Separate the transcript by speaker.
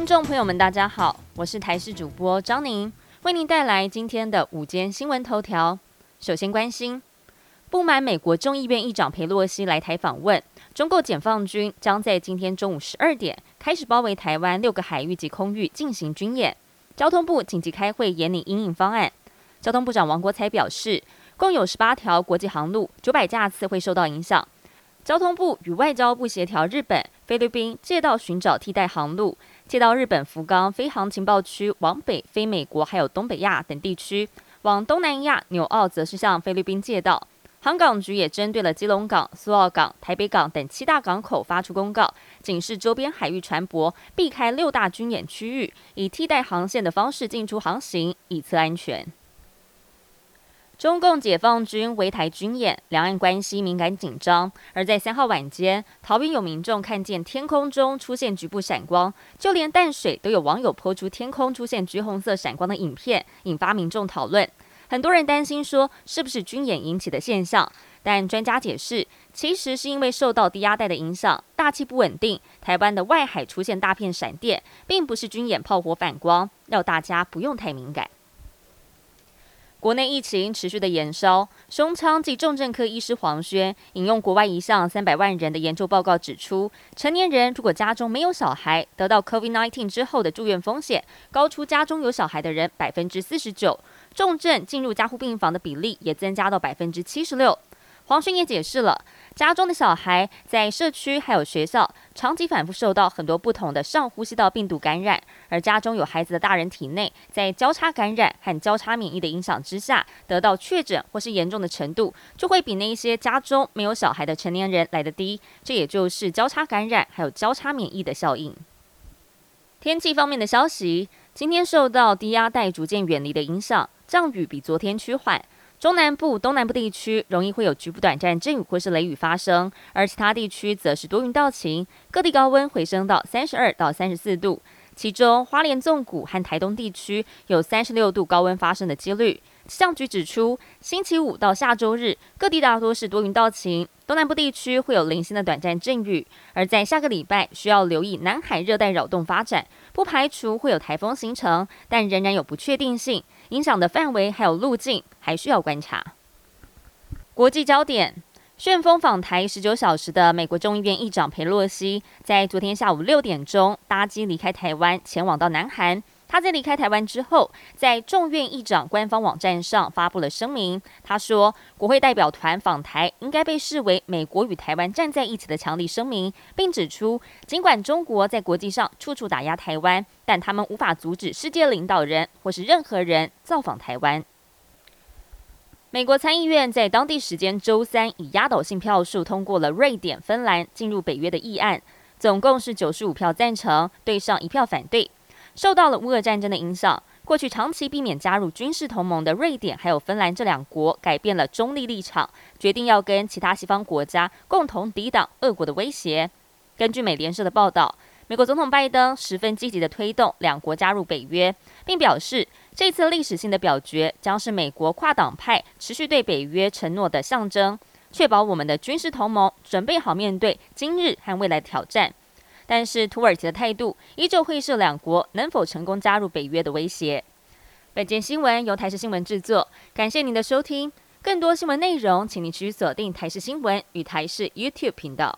Speaker 1: 听众朋友们，大家好，我是台视主播张宁，为您带来今天的午间新闻头条。首先关心，不满美国众议院议长佩洛西来台访问，中共解放军将在今天中午十二点开始包围台湾六个海域及空域进行军演。交通部紧急开会研拟应应方案。交通部长王国才表示，共有十八条国际航路，九百架次会受到影响。交通部与外交部协调，日本、菲律宾借道寻找替代航路，借道日本福冈飞航情报区往北飞美国，还有东北亚等地区；往东南亚纽澳则是向菲律宾借道。航港局也针对了基隆港、苏澳港、台北港等七大港口发出公告，警示周边海域船舶避开六大军演区域，以替代航线的方式进出航行，以策安全。中共解放军围台军演，两岸关系敏感紧张。而在三号晚间，桃园有民众看见天空中出现局部闪光，就连淡水都有网友泼出天空出现橘红色闪光的影片，引发民众讨论。很多人担心说，是不是军演引起的现象？但专家解释，其实是因为受到低压带的影响，大气不稳定，台湾的外海出现大片闪电，并不是军演炮火反光，要大家不用太敏感。国内疫情持续的延烧，胸腔及重症科医师黄轩引用国外一项三百万人的研究报告指出，成年人如果家中没有小孩，得到 COVID-19 之后的住院风险高出家中有小孩的人百分之四十九，重症进入加护病房的比例也增加到百分之七十六。黄勋也解释了，家中的小孩在社区还有学校，长期反复受到很多不同的上呼吸道病毒感染，而家中有孩子的大人体内，在交叉感染和交叉免疫的影响之下，得到确诊或是严重的程度，就会比那一些家中没有小孩的成年人来得低。这也就是交叉感染还有交叉免疫的效应。天气方面的消息，今天受到低压带逐渐远离的影响，降雨比昨天趋缓。中南部、东南部地区容易会有局部短暂阵雨或是雷雨发生，而其他地区则是多云到晴，各地高温回升到三十二到三十四度。其中，花莲纵谷和台东地区有三十六度高温发生的几率。气象局指出，星期五到下周日，各地大多是多云到晴，东南部地区会有零星的短暂阵雨。而在下个礼拜，需要留意南海热带扰动发展，不排除会有台风形成，但仍然有不确定性。影响的范围还有路径，还需要观察。国际焦点：旋风访台十九小时的美国众议院议长佩洛西，在昨天下午六点钟搭机离开台湾，前往到南韩。他在离开台湾之后，在众院议长官方网站上发布了声明。他说，国会代表团访台应该被视为美国与台湾站在一起的强力声明，并指出，尽管中国在国际上处处打压台湾，但他们无法阻止世界领导人或是任何人造访台湾。美国参议院在当地时间周三以压倒性票数通过了瑞典、芬兰进入北约的议案，总共是九十五票赞成，对上一票反对。受到了乌俄战争的影响，过去长期避免加入军事同盟的瑞典还有芬兰这两国改变了中立立场，决定要跟其他西方国家共同抵挡俄国的威胁。根据美联社的报道，美国总统拜登十分积极的推动两国加入北约，并表示这次历史性的表决将是美国跨党派持续对北约承诺的象征，确保我们的军事同盟准备好面对今日和未来的挑战。但是土耳其的态度依旧会是两国能否成功加入北约的威胁。本件新闻由台视新闻制作，感谢您的收听。更多新闻内容，请您持续锁定台视新闻与台视 YouTube 频道。